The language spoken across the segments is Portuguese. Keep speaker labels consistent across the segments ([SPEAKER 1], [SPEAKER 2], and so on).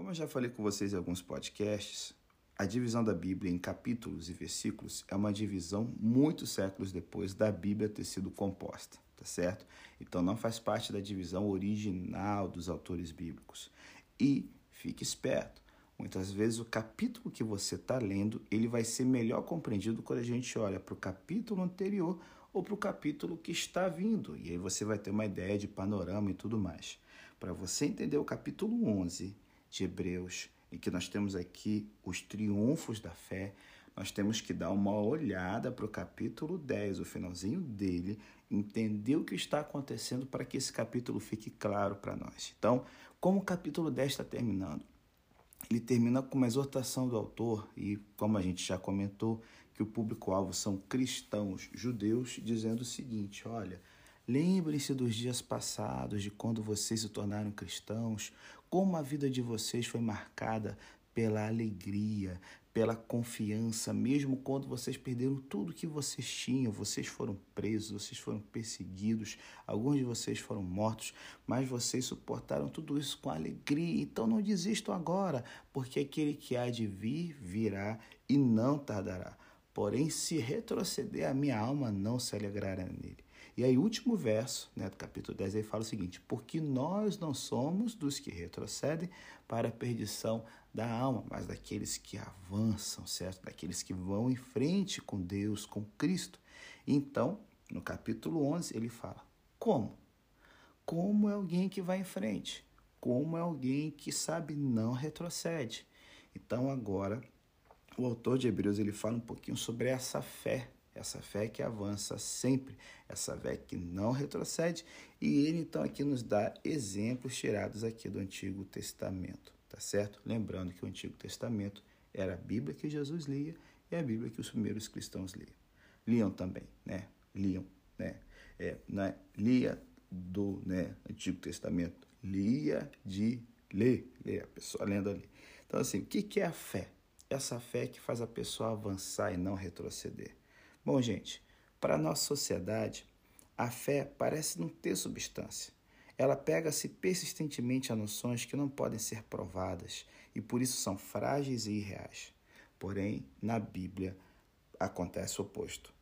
[SPEAKER 1] Como eu já falei com vocês em alguns podcasts, a divisão da Bíblia em capítulos e versículos é uma divisão muitos séculos depois da Bíblia ter sido composta, tá certo? Então não faz parte da divisão original dos autores bíblicos. E fique esperto, muitas vezes o capítulo que você está lendo ele vai ser melhor compreendido quando a gente olha para o capítulo anterior ou para o capítulo que está vindo. E aí você vai ter uma ideia de panorama e tudo mais. Para você entender o capítulo 11 de Hebreus, e que nós temos aqui os triunfos da fé, nós temos que dar uma olhada para o capítulo 10, o finalzinho dele, entender o que está acontecendo para que esse capítulo fique claro para nós. Então, como o capítulo 10 está terminando? Ele termina com uma exortação do autor, e como a gente já comentou, que o público-alvo são cristãos judeus, dizendo o seguinte: olha, lembrem-se dos dias passados, de quando vocês se tornaram cristãos, como a vida de vocês foi marcada pela alegria, pela confiança, mesmo quando vocês perderam tudo que vocês tinham, vocês foram presos, vocês foram perseguidos, alguns de vocês foram mortos, mas vocês suportaram tudo isso com alegria. Então não desistam agora, porque aquele que há de vir virá e não tardará. Porém, se retroceder, a minha alma não se alegrará nele. E aí, último verso né, do capítulo 10 ele fala o seguinte: Porque nós não somos dos que retrocedem para a perdição da alma, mas daqueles que avançam, certo? Daqueles que vão em frente com Deus, com Cristo. Então, no capítulo 11, ele fala: Como? Como é alguém que vai em frente? Como é alguém que sabe não retrocede? Então, agora, o autor de Hebreus ele fala um pouquinho sobre essa fé essa fé que avança sempre, essa fé que não retrocede, e ele então aqui nos dá exemplos tirados aqui do Antigo Testamento, tá certo? Lembrando que o Antigo Testamento era a Bíblia que Jesus lia e a Bíblia que os primeiros cristãos liam. Liam também, né? Liam, né? É, né? Lia do né, Antigo Testamento, lia de ler, ler a pessoa lendo ali. Então assim, o que é a fé? Essa fé que faz a pessoa avançar e não retroceder. Bom, gente, para a nossa sociedade, a fé parece não ter substância. Ela pega-se persistentemente a noções que não podem ser provadas e por isso são frágeis e irreais. Porém, na Bíblia acontece o oposto.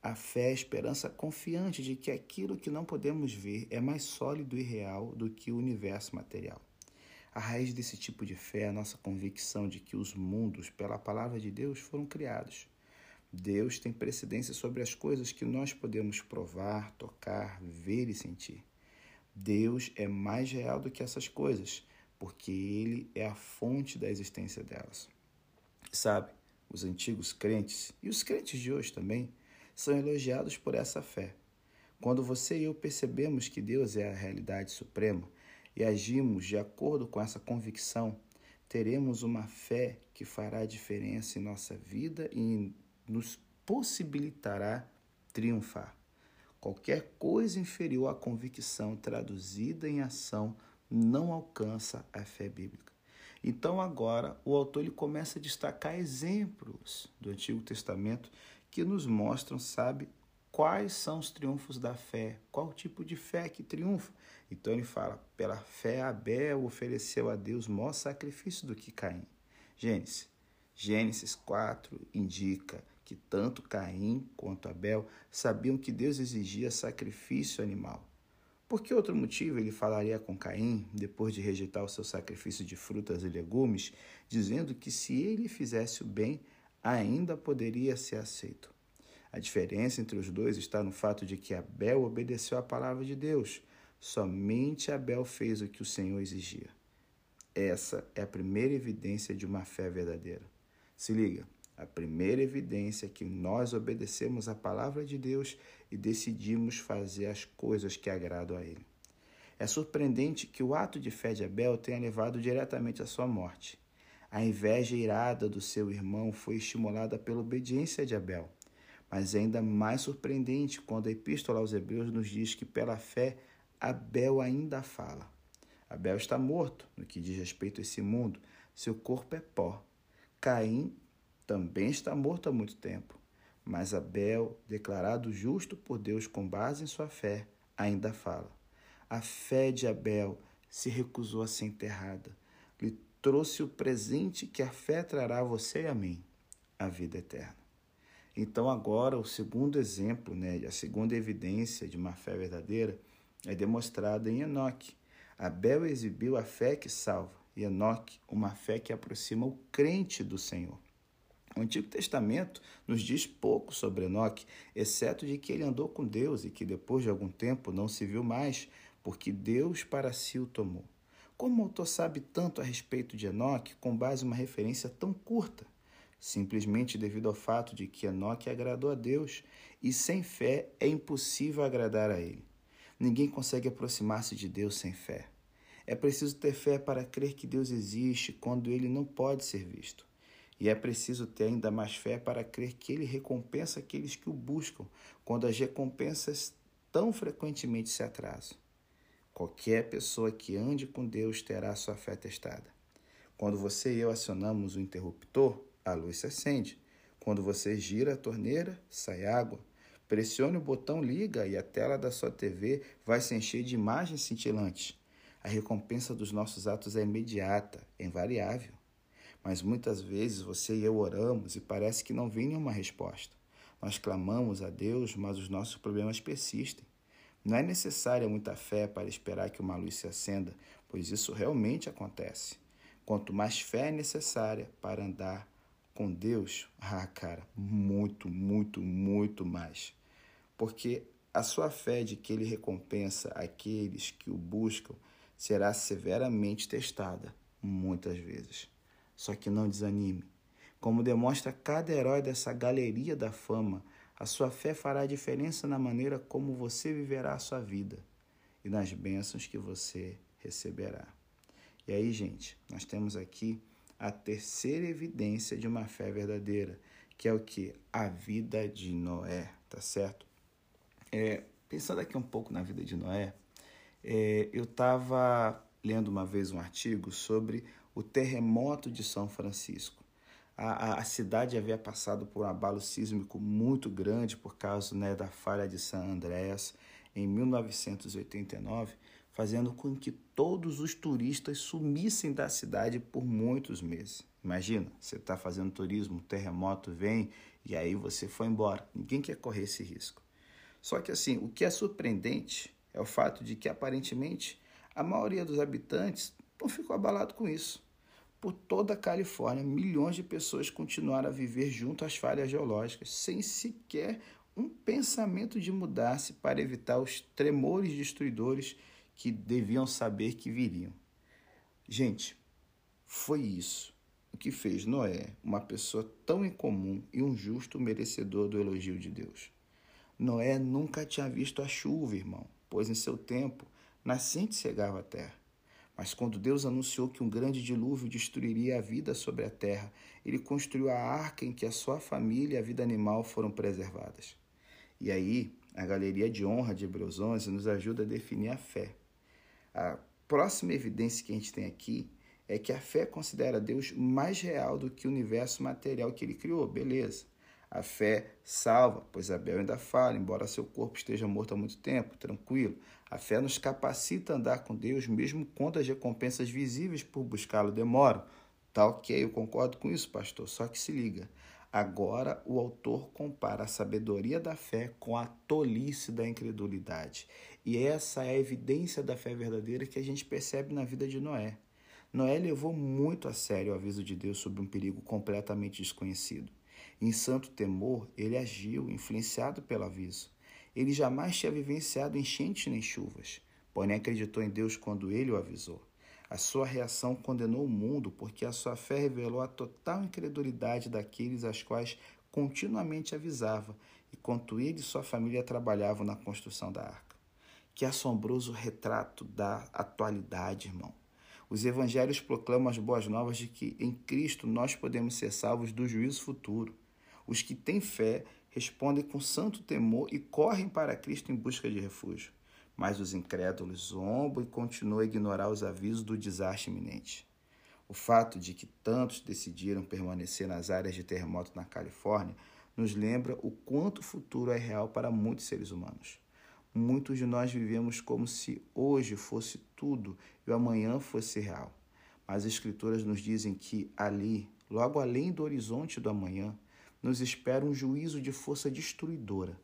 [SPEAKER 1] A fé é a esperança confiante de que aquilo que não podemos ver é mais sólido e real do que o universo material. A raiz desse tipo de fé é a nossa convicção de que os mundos, pela palavra de Deus, foram criados Deus tem precedência sobre as coisas que nós podemos provar, tocar, ver e sentir. Deus é mais real do que essas coisas, porque Ele é a fonte da existência delas. Sabe, os antigos crentes e os crentes de hoje também são elogiados por essa fé. Quando você e eu percebemos que Deus é a realidade suprema e agimos de acordo com essa convicção, teremos uma fé que fará diferença em nossa vida e em nos possibilitará triunfar. Qualquer coisa inferior à convicção traduzida em ação não alcança a fé bíblica. Então agora o autor ele começa a destacar exemplos do Antigo Testamento que nos mostram, sabe, quais são os triunfos da fé, qual tipo de fé que triunfa. Então ele fala: pela fé Abel ofereceu a Deus maior sacrifício do que Caim. Gênesis. Gênesis 4 indica que tanto Caim quanto Abel sabiam que Deus exigia sacrifício animal. Por que outro motivo ele falaria com Caim, depois de rejeitar o seu sacrifício de frutas e legumes, dizendo que se ele fizesse o bem, ainda poderia ser aceito? A diferença entre os dois está no fato de que Abel obedeceu à palavra de Deus. Somente Abel fez o que o Senhor exigia. Essa é a primeira evidência de uma fé verdadeira. Se liga, a primeira evidência é que nós obedecemos à palavra de Deus e decidimos fazer as coisas que agradam a Ele. É surpreendente que o ato de fé de Abel tenha levado diretamente à sua morte. A inveja irada do seu irmão foi estimulada pela obediência de Abel. Mas é ainda mais surpreendente quando a Epístola aos Hebreus nos diz que, pela fé, Abel ainda fala. Abel está morto no que diz respeito a esse mundo, seu corpo é pó. Caim também está morto há muito tempo. Mas Abel, declarado justo por Deus com base em sua fé, ainda fala. A fé de Abel se recusou a ser enterrada. Lhe trouxe o presente que a fé trará a você e a mim, a vida eterna. Então, agora, o segundo exemplo, né, a segunda evidência de uma fé verdadeira é demonstrada em Enoque. Abel exibiu a fé que salva, e Enoque, uma fé que aproxima o crente do Senhor. O Antigo Testamento nos diz pouco sobre Enoque, exceto de que ele andou com Deus e que depois de algum tempo não se viu mais, porque Deus para si o tomou. Como o autor sabe tanto a respeito de Enoque com base em uma referência tão curta? Simplesmente devido ao fato de que Enoque agradou a Deus e sem fé é impossível agradar a ele. Ninguém consegue aproximar-se de Deus sem fé. É preciso ter fé para crer que Deus existe quando ele não pode ser visto. E é preciso ter ainda mais fé para crer que ele recompensa aqueles que o buscam, quando as recompensas tão frequentemente se atrasam. Qualquer pessoa que ande com Deus terá sua fé testada. Quando você e eu acionamos o interruptor, a luz se acende. Quando você gira a torneira, sai água. Pressione o botão liga e a tela da sua TV vai se encher de imagens cintilantes. A recompensa dos nossos atos é imediata, invariável. Mas muitas vezes você e eu oramos e parece que não vem nenhuma resposta. Nós clamamos a Deus, mas os nossos problemas persistem. Não é necessária muita fé para esperar que uma luz se acenda, pois isso realmente acontece. Quanto mais fé é necessária para andar com Deus, ah, cara, muito, muito, muito mais. Porque a sua fé de que ele recompensa aqueles que o buscam será severamente testada muitas vezes. Só que não desanime. Como demonstra cada herói dessa galeria da fama, a sua fé fará diferença na maneira como você viverá a sua vida e nas bênçãos que você receberá. E aí, gente, nós temos aqui a terceira evidência de uma fé verdadeira, que é o que? A vida de Noé, tá certo? É, pensando aqui um pouco na vida de Noé, é, eu estava lendo uma vez um artigo sobre o terremoto de São Francisco a, a, cidade havia passado por um abalo sísmico muito grande por causa né, da falha de San Andreas em 1989, fazendo com que todos os turistas sumissem da cidade por muitos meses. Imagina, você está fazendo turismo, um terremoto vem e aí você foi embora. Ninguém quer correr esse risco. Só que assim, o que é surpreendente é o fato de que aparentemente a maioria dos habitantes não ficou abalado com isso. Por toda a Califórnia, milhões de pessoas continuaram a viver junto às falhas geológicas, sem sequer um pensamento de mudar-se para evitar os tremores destruidores que deviam saber que viriam. Gente, foi isso o que fez Noé uma pessoa tão incomum e um justo merecedor do elogio de Deus. Noé nunca tinha visto a chuva, irmão, pois em seu tempo nascente cegava a terra. Mas quando Deus anunciou que um grande dilúvio destruiria a vida sobre a terra, ele construiu a arca em que a sua família e a vida animal foram preservadas. E aí, a galeria de honra de Hebreus 11 nos ajuda a definir a fé. A próxima evidência que a gente tem aqui é que a fé considera Deus mais real do que o universo material que ele criou, beleza. A fé salva, pois Abel ainda fala, embora seu corpo esteja morto há muito tempo, tranquilo. A fé nos capacita a andar com Deus, mesmo quando as recompensas visíveis por buscá-lo demoram. Tá ok, eu concordo com isso, pastor, só que se liga. Agora o autor compara a sabedoria da fé com a tolice da incredulidade. E essa é a evidência da fé verdadeira que a gente percebe na vida de Noé. Noé levou muito a sério o aviso de Deus sobre um perigo completamente desconhecido. Em santo temor, ele agiu, influenciado pelo aviso. Ele jamais tinha vivenciado enchentes nem chuvas, porém acreditou em Deus quando ele o avisou. A sua reação condenou o mundo porque a sua fé revelou a total incredulidade daqueles aos quais continuamente avisava, enquanto ele e sua família trabalhavam na construção da arca. Que assombroso retrato da atualidade, irmão. Os evangelhos proclamam as boas novas de que em Cristo nós podemos ser salvos do juízo futuro. Os que têm fé respondem com santo temor e correm para Cristo em busca de refúgio. Mas os incrédulos zombam e continuam a ignorar os avisos do desastre iminente. O fato de que tantos decidiram permanecer nas áreas de terremoto na Califórnia nos lembra o quanto o futuro é real para muitos seres humanos. Muitos de nós vivemos como se hoje fosse tudo e o amanhã fosse real. Mas as Escrituras nos dizem que ali, logo além do horizonte do amanhã, nos espera um juízo de força destruidora.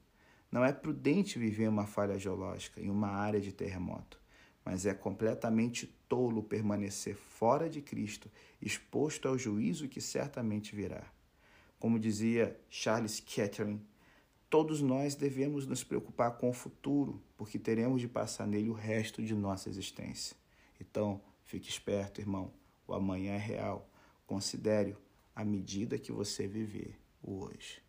[SPEAKER 1] Não é prudente viver uma falha geológica, em uma área de terremoto, mas é completamente tolo permanecer fora de Cristo, exposto ao juízo que certamente virá. Como dizia Charles Kettering, todos nós devemos nos preocupar com o futuro, porque teremos de passar nele o resto de nossa existência. Então, fique esperto, irmão. O amanhã é real. Considere-o à medida que você viver o hoje.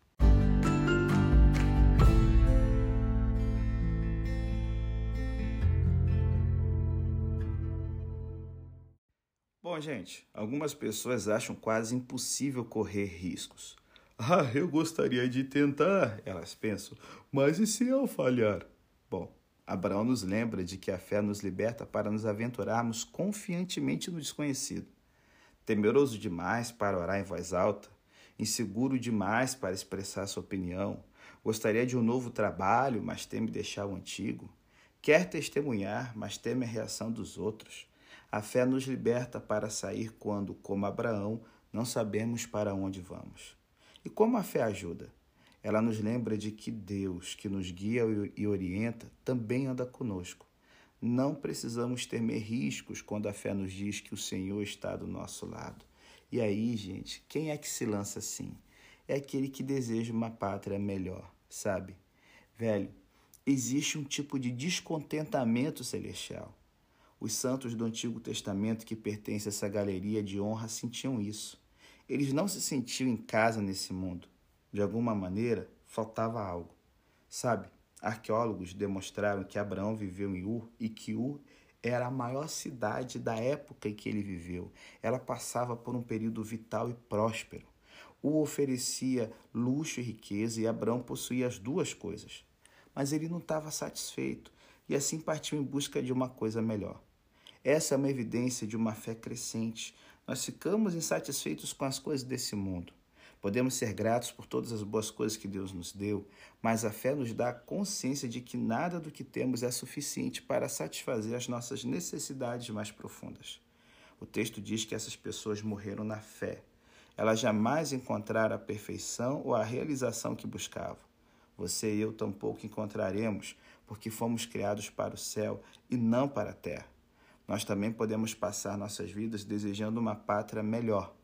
[SPEAKER 1] Bom, gente, algumas pessoas acham quase impossível correr riscos. Ah, eu gostaria de tentar, elas pensam, mas e se eu falhar? Bom, Abraão nos lembra de que a fé nos liberta para nos aventurarmos confiantemente no desconhecido. Temeroso demais para orar em voz alta, inseguro demais para expressar sua opinião, gostaria de um novo trabalho, mas teme deixar o antigo, quer testemunhar, mas teme a reação dos outros. A fé nos liberta para sair quando, como Abraão, não sabemos para onde vamos. E como a fé ajuda? Ela nos lembra de que Deus, que nos guia e orienta, também anda conosco. Não precisamos temer riscos quando a fé nos diz que o Senhor está do nosso lado. E aí, gente, quem é que se lança assim? É aquele que deseja uma pátria melhor, sabe? Velho, existe um tipo de descontentamento celestial. Os santos do Antigo Testamento que pertencem a essa galeria de honra sentiam isso. Eles não se sentiam em casa nesse mundo. De alguma maneira, faltava algo. Sabe, arqueólogos demonstraram que Abraão viveu em Ur e que Ur era a maior cidade da época em que ele viveu. Ela passava por um período vital e próspero. Ur oferecia luxo e riqueza e Abraão possuía as duas coisas. Mas ele não estava satisfeito e assim partiu em busca de uma coisa melhor. Essa é uma evidência de uma fé crescente, nós ficamos insatisfeitos com as coisas desse mundo. Podemos ser gratos por todas as boas coisas que Deus nos deu, mas a fé nos dá a consciência de que nada do que temos é suficiente para satisfazer as nossas necessidades mais profundas. O texto diz que essas pessoas morreram na fé. Elas jamais encontraram a perfeição ou a realização que buscavam. Você e eu tampouco encontraremos, porque fomos criados para o céu e não para a terra. Nós também podemos passar nossas vidas desejando uma pátria melhor,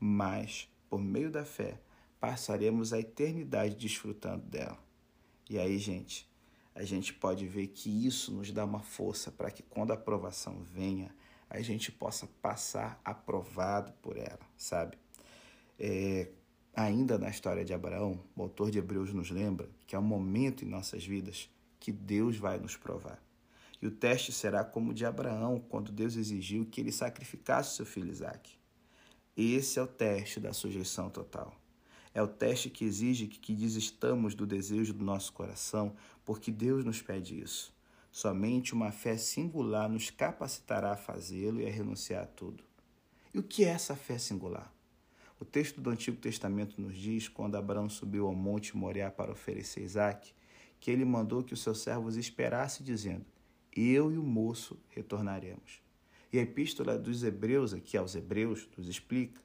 [SPEAKER 1] mas, por meio da fé, passaremos a eternidade desfrutando dela. E aí, gente, a gente pode ver que isso nos dá uma força para que quando a aprovação venha, a gente possa passar aprovado por ela, sabe? É, ainda na história de Abraão, o autor de Hebreus nos lembra que é um momento em nossas vidas que Deus vai nos provar. E o teste será como o de Abraão, quando Deus exigiu que ele sacrificasse seu filho Isaque. Esse é o teste da sujeição total. É o teste que exige que desistamos do desejo do nosso coração, porque Deus nos pede isso. Somente uma fé singular nos capacitará a fazê-lo e a renunciar a tudo. E o que é essa fé singular? O texto do Antigo Testamento nos diz, quando Abraão subiu ao monte Moriá para oferecer Isaque, que ele mandou que os seus servos esperassem, dizendo: eu e o moço retornaremos. E a epístola dos Hebreus, aqui aos Hebreus, nos explica: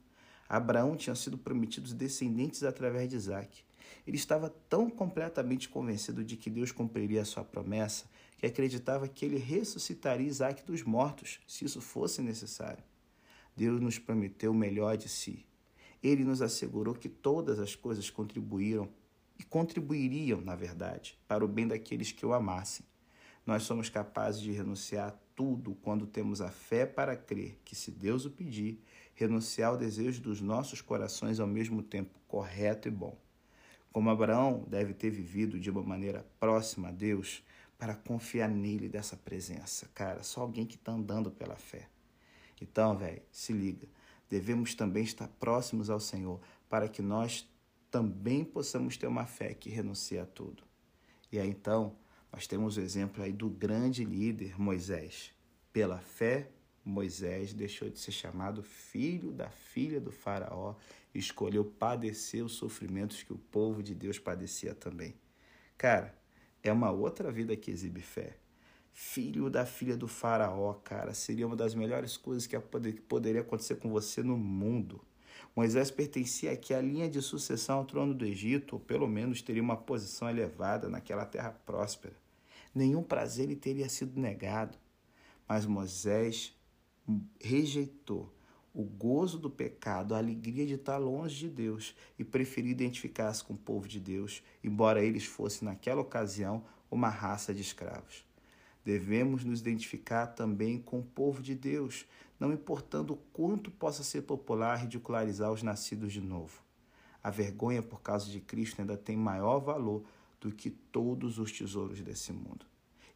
[SPEAKER 1] Abraão tinha sido prometido descendentes através de Isaac. Ele estava tão completamente convencido de que Deus cumpriria a sua promessa que acreditava que ele ressuscitaria Isaac dos mortos, se isso fosse necessário. Deus nos prometeu o melhor de si. Ele nos assegurou que todas as coisas contribuíram e contribuiriam, na verdade, para o bem daqueles que o amassem. Nós somos capazes de renunciar a tudo quando temos a fé para crer que, se Deus o pedir, renunciar ao desejo dos nossos corações ao mesmo tempo correto e bom. Como Abraão deve ter vivido de uma maneira próxima a Deus para confiar nele dessa presença. Cara, só alguém que está andando pela fé. Então, velho, se liga. Devemos também estar próximos ao Senhor para que nós também possamos ter uma fé que renuncia a tudo. E aí então, nós temos o exemplo aí do grande líder Moisés. Pela fé, Moisés deixou de ser chamado filho da filha do Faraó e escolheu padecer os sofrimentos que o povo de Deus padecia também. Cara, é uma outra vida que exibe fé. filho da filha do faraó, cara. Seria uma das melhores coisas que poderia acontecer com você no mundo. Moisés pertencia aqui à linha de sucessão ao trono do Egito, ou pelo menos teria uma posição elevada naquela terra próspera. Nenhum prazer lhe teria sido negado. Mas Moisés rejeitou o gozo do pecado, a alegria de estar longe de Deus e preferiu identificar-se com o povo de Deus, embora eles fossem, naquela ocasião, uma raça de escravos. Devemos nos identificar também com o povo de Deus, não importando o quanto possa ser popular ridicularizar os nascidos de novo. A vergonha por causa de Cristo ainda tem maior valor do que todos os tesouros desse mundo.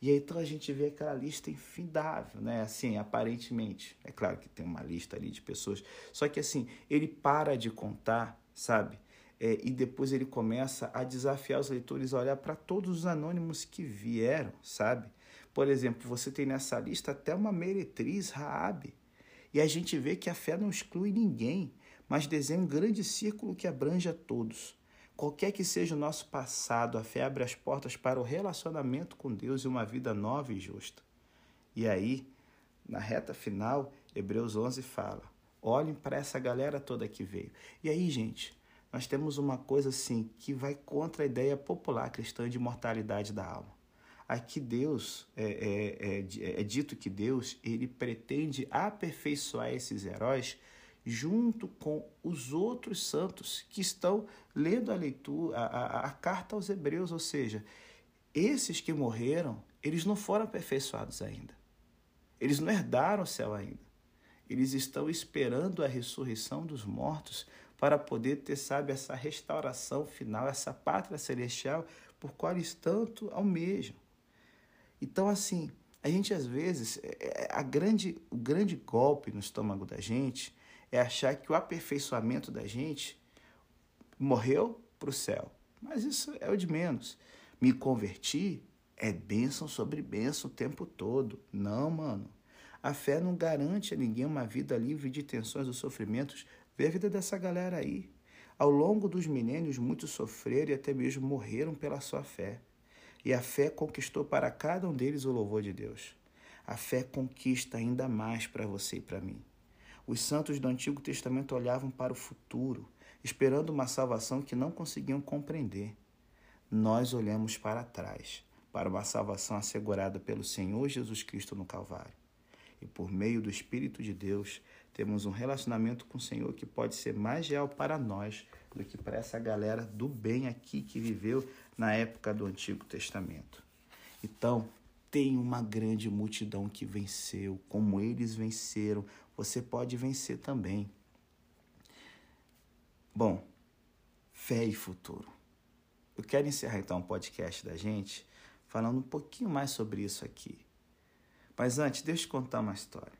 [SPEAKER 1] E aí então a gente vê aquela lista infindável, né? Assim, aparentemente. É claro que tem uma lista ali de pessoas. Só que assim, ele para de contar, sabe? É, e depois ele começa a desafiar os leitores a olhar para todos os anônimos que vieram, sabe? Por exemplo, você tem nessa lista até uma meretriz, Raabe. E a gente vê que a fé não exclui ninguém, mas desenha um grande círculo que abrange a todos. Qualquer que seja o nosso passado, a fé abre as portas para o relacionamento com Deus e uma vida nova e justa. E aí, na reta final, Hebreus 11 fala: olhem para essa galera toda que veio. E aí, gente, nós temos uma coisa assim que vai contra a ideia popular cristã de mortalidade da alma. Aqui Deus é, é, é, é dito que Deus ele pretende aperfeiçoar esses heróis junto com os outros santos que estão lendo a leitura, a, a, a, carta aos Hebreus, ou seja, esses que morreram, eles não foram aperfeiçoados ainda. Eles não herdaram o céu ainda. Eles estão esperando a ressurreição dos mortos para poder ter, sabe, essa restauração final, essa pátria celestial por qual eles tanto almejam. Então, assim, a gente às vezes, é, é, a grande, o grande golpe no estômago da gente é achar que o aperfeiçoamento da gente morreu para o céu. Mas isso é o de menos. Me converti é bênção sobre bênção o tempo todo. Não, mano. A fé não garante a ninguém uma vida livre de tensões ou sofrimentos. Vê a vida dessa galera aí. Ao longo dos milênios, muitos sofreram e até mesmo morreram pela sua fé. E a fé conquistou para cada um deles o louvor de Deus. A fé conquista ainda mais para você e para mim. Os santos do Antigo Testamento olhavam para o futuro, esperando uma salvação que não conseguiam compreender. Nós olhamos para trás, para uma salvação assegurada pelo Senhor Jesus Cristo no Calvário. E por meio do Espírito de Deus, temos um relacionamento com o Senhor que pode ser mais real para nós do que para essa galera do bem aqui que viveu na época do Antigo Testamento. Então, tem uma grande multidão que venceu, como eles venceram, você pode vencer também. Bom, fé e futuro. Eu quero encerrar então o podcast da gente falando um pouquinho mais sobre isso aqui. Mas antes, deixa eu contar uma história.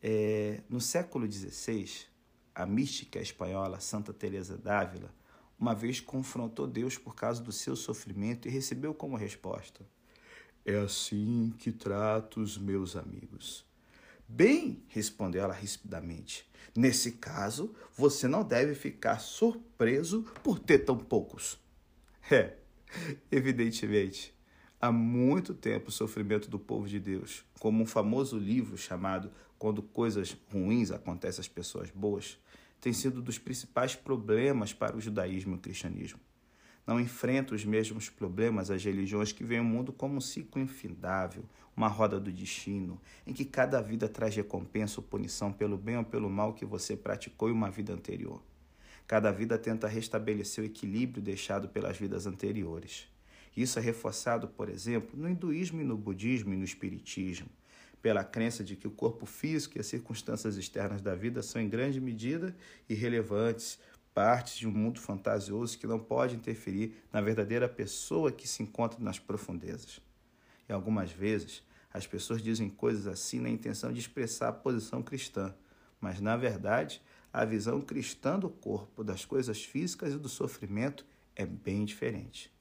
[SPEAKER 1] É, no século XVI, a mística espanhola Santa Teresa d'Ávila uma vez confrontou Deus por causa do seu sofrimento e recebeu como resposta: É assim que trato os meus amigos. Bem, respondeu ela rispidamente. Nesse caso, você não deve ficar surpreso por ter tão poucos. É, evidentemente, há muito tempo o sofrimento do povo de Deus, como um famoso livro chamado Quando Coisas Ruins Acontecem às Pessoas Boas, tem sido dos principais problemas para o judaísmo e o cristianismo não enfrenta os mesmos problemas as religiões que veem o mundo como um ciclo infindável, uma roda do destino, em que cada vida traz recompensa ou punição pelo bem ou pelo mal que você praticou em uma vida anterior. Cada vida tenta restabelecer o equilíbrio deixado pelas vidas anteriores. Isso é reforçado, por exemplo, no hinduísmo e no budismo e no espiritismo, pela crença de que o corpo físico e as circunstâncias externas da vida são em grande medida irrelevantes partes de um mundo fantasioso que não pode interferir na verdadeira pessoa que se encontra nas profundezas. E algumas vezes as pessoas dizem coisas assim na intenção de expressar a posição cristã, mas na verdade a visão cristã do corpo, das coisas físicas e do sofrimento é bem diferente.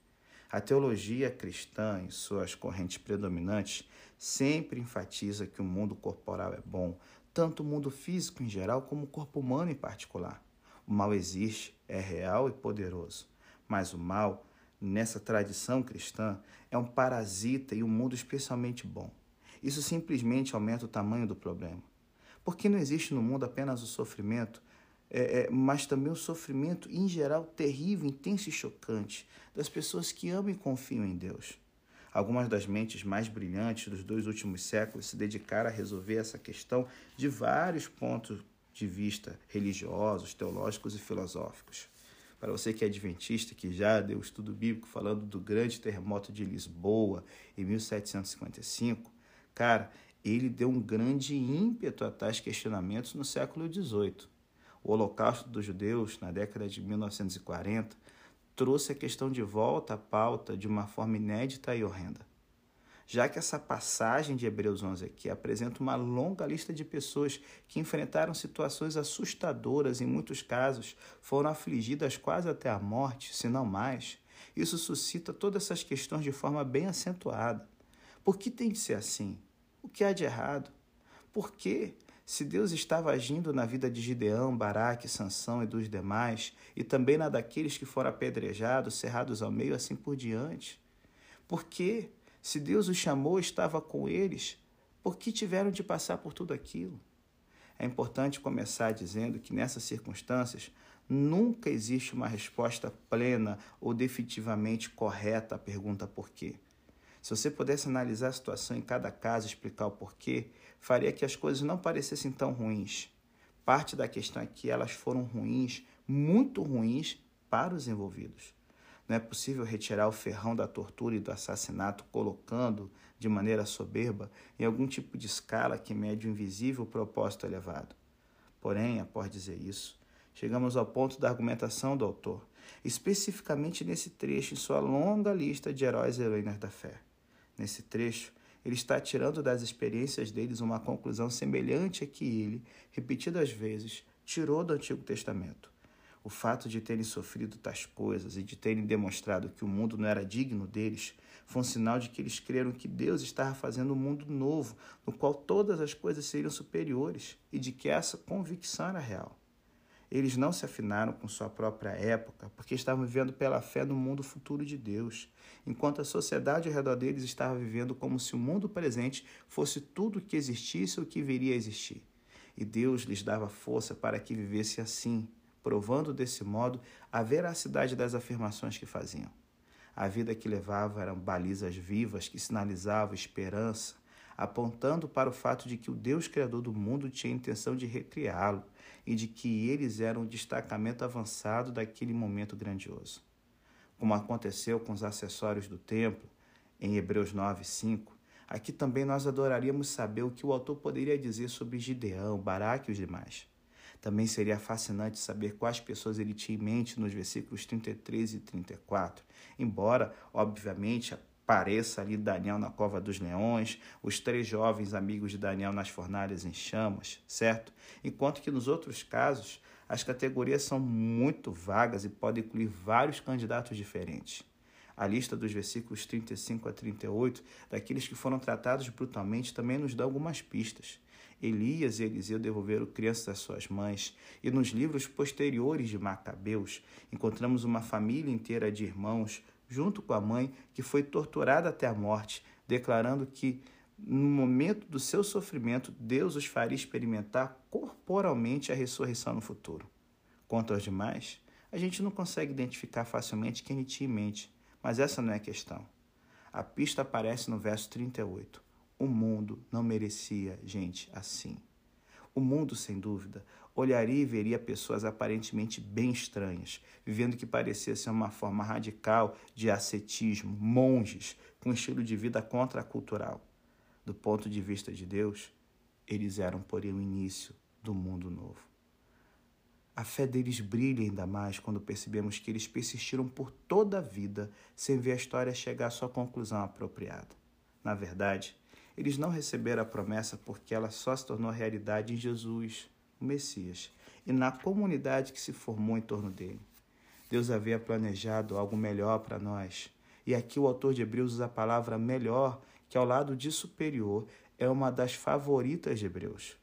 [SPEAKER 1] A teologia cristã, em suas correntes predominantes, sempre enfatiza que o mundo corporal é bom, tanto o mundo físico em geral como o corpo humano em particular. O mal existe, é real e poderoso, mas o mal nessa tradição cristã é um parasita e um mundo especialmente bom. Isso simplesmente aumenta o tamanho do problema. Porque não existe no mundo apenas o sofrimento, é, é, mas também o sofrimento, em geral, terrível, intenso e chocante das pessoas que amam e confiam em Deus. Algumas das mentes mais brilhantes dos dois últimos séculos se dedicaram a resolver essa questão de vários pontos de vista religiosos, teológicos e filosóficos. Para você que é adventista, que já deu estudo bíblico falando do grande terremoto de Lisboa em 1755, cara, ele deu um grande ímpeto a tais questionamentos no século XVIII. O Holocausto dos Judeus, na década de 1940, trouxe a questão de volta à pauta de uma forma inédita e horrenda já que essa passagem de Hebreus 11 aqui apresenta uma longa lista de pessoas que enfrentaram situações assustadoras, em muitos casos foram afligidas quase até a morte, se não mais. Isso suscita todas essas questões de forma bem acentuada. Por que tem de ser assim? O que há de errado? Por que, se Deus estava agindo na vida de Gideão, Baraque, Sansão e dos demais, e também na daqueles que foram apedrejados, cerrados ao meio, assim por diante? Por que, se Deus os chamou, estava com eles, por que tiveram de passar por tudo aquilo? É importante começar dizendo que nessas circunstâncias nunca existe uma resposta plena ou definitivamente correta à pergunta por quê. Se você pudesse analisar a situação em cada caso e explicar o porquê, faria que as coisas não parecessem tão ruins. Parte da questão é que elas foram ruins, muito ruins para os envolvidos. Não é possível retirar o ferrão da tortura e do assassinato colocando, de maneira soberba, em algum tipo de escala que mede o invisível propósito elevado. Porém, após dizer isso, chegamos ao ponto da argumentação do autor, especificamente nesse trecho em sua longa lista de heróis e heroínas da fé. Nesse trecho, ele está tirando das experiências deles uma conclusão semelhante a que ele, repetidas vezes, tirou do Antigo Testamento. O fato de terem sofrido tais coisas e de terem demonstrado que o mundo não era digno deles foi um sinal de que eles creram que Deus estava fazendo um mundo novo, no qual todas as coisas seriam superiores e de que essa convicção era real. Eles não se afinaram com sua própria época, porque estavam vivendo pela fé no mundo futuro de Deus, enquanto a sociedade ao redor deles estava vivendo como se o mundo presente fosse tudo o que existisse ou que viria a existir. E Deus lhes dava força para que vivesse assim, provando desse modo a veracidade das afirmações que faziam. A vida que levavam eram balizas vivas que sinalizavam esperança, apontando para o fato de que o Deus Criador do mundo tinha a intenção de recriá-lo e de que eles eram um destacamento avançado daquele momento grandioso. Como aconteceu com os acessórios do templo, em Hebreus 9, 5, aqui também nós adoraríamos saber o que o autor poderia dizer sobre Gideão, Baraque e os demais. Também seria fascinante saber quais pessoas ele tinha em mente nos versículos 33 e 34. Embora, obviamente, apareça ali Daniel na cova dos leões, os três jovens amigos de Daniel nas fornalhas em chamas, certo? Enquanto que nos outros casos, as categorias são muito vagas e podem incluir vários candidatos diferentes. A lista dos versículos 35 a 38, daqueles que foram tratados brutalmente, também nos dá algumas pistas. Elias e Eliseu devolveram crianças às suas mães, e nos livros posteriores de Macabeus encontramos uma família inteira de irmãos, junto com a mãe, que foi torturada até a morte, declarando que no momento do seu sofrimento, Deus os faria experimentar corporalmente a ressurreição no futuro. Quanto aos demais, a gente não consegue identificar facilmente quem ele tinha em mente, mas essa não é a questão. A pista aparece no verso 38. O mundo não merecia gente assim. O mundo, sem dúvida, olharia e veria pessoas aparentemente bem estranhas, vivendo que parecia ser uma forma radical de ascetismo, monges, com estilo de vida contracultural. Do ponto de vista de Deus, eles eram, porém, o início do mundo novo. A fé deles brilha ainda mais quando percebemos que eles persistiram por toda a vida sem ver a história chegar à sua conclusão apropriada. Na verdade, eles não receberam a promessa porque ela só se tornou realidade em Jesus, o Messias, e na comunidade que se formou em torno dele. Deus havia planejado algo melhor para nós. E aqui o autor de Hebreus usa a palavra melhor, que ao lado de superior é uma das favoritas de Hebreus.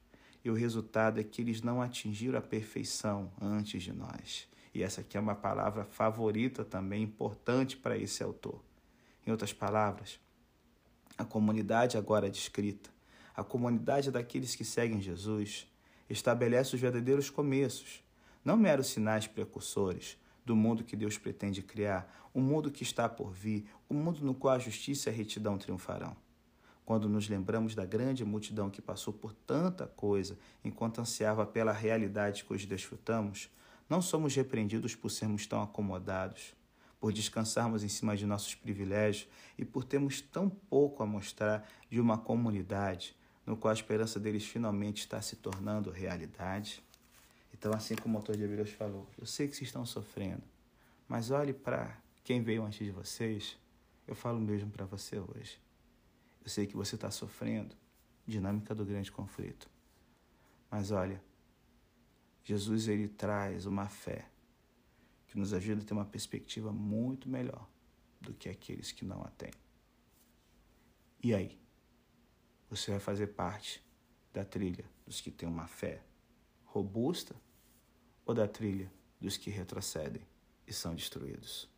[SPEAKER 1] E o resultado é que eles não atingiram a perfeição antes de nós. E essa aqui é uma palavra favorita também, importante para esse autor. Em outras palavras, a comunidade agora descrita, a comunidade daqueles que seguem Jesus, estabelece os verdadeiros começos, não meros sinais precursores do mundo que Deus pretende criar, o um mundo que está por vir, o um mundo no qual a justiça e a retidão triunfarão. Quando nos lembramos da grande multidão que passou por tanta coisa enquanto ansiava pela realidade que hoje desfrutamos, não somos repreendidos por sermos tão acomodados, por descansarmos em cima de nossos privilégios e por termos tão pouco a mostrar de uma comunidade no qual a esperança deles finalmente está se tornando realidade. Então, assim como o autor de Hebreus falou, eu sei que vocês estão sofrendo, mas olhe para quem veio antes de vocês, eu falo mesmo para você hoje. Eu sei que você está sofrendo, dinâmica do grande conflito. Mas olha, Jesus ele traz uma fé que nos ajuda a ter uma perspectiva muito melhor do que aqueles que não a têm. E aí? você vai fazer parte da trilha dos que têm uma fé robusta ou da trilha dos que retrocedem e são destruídos.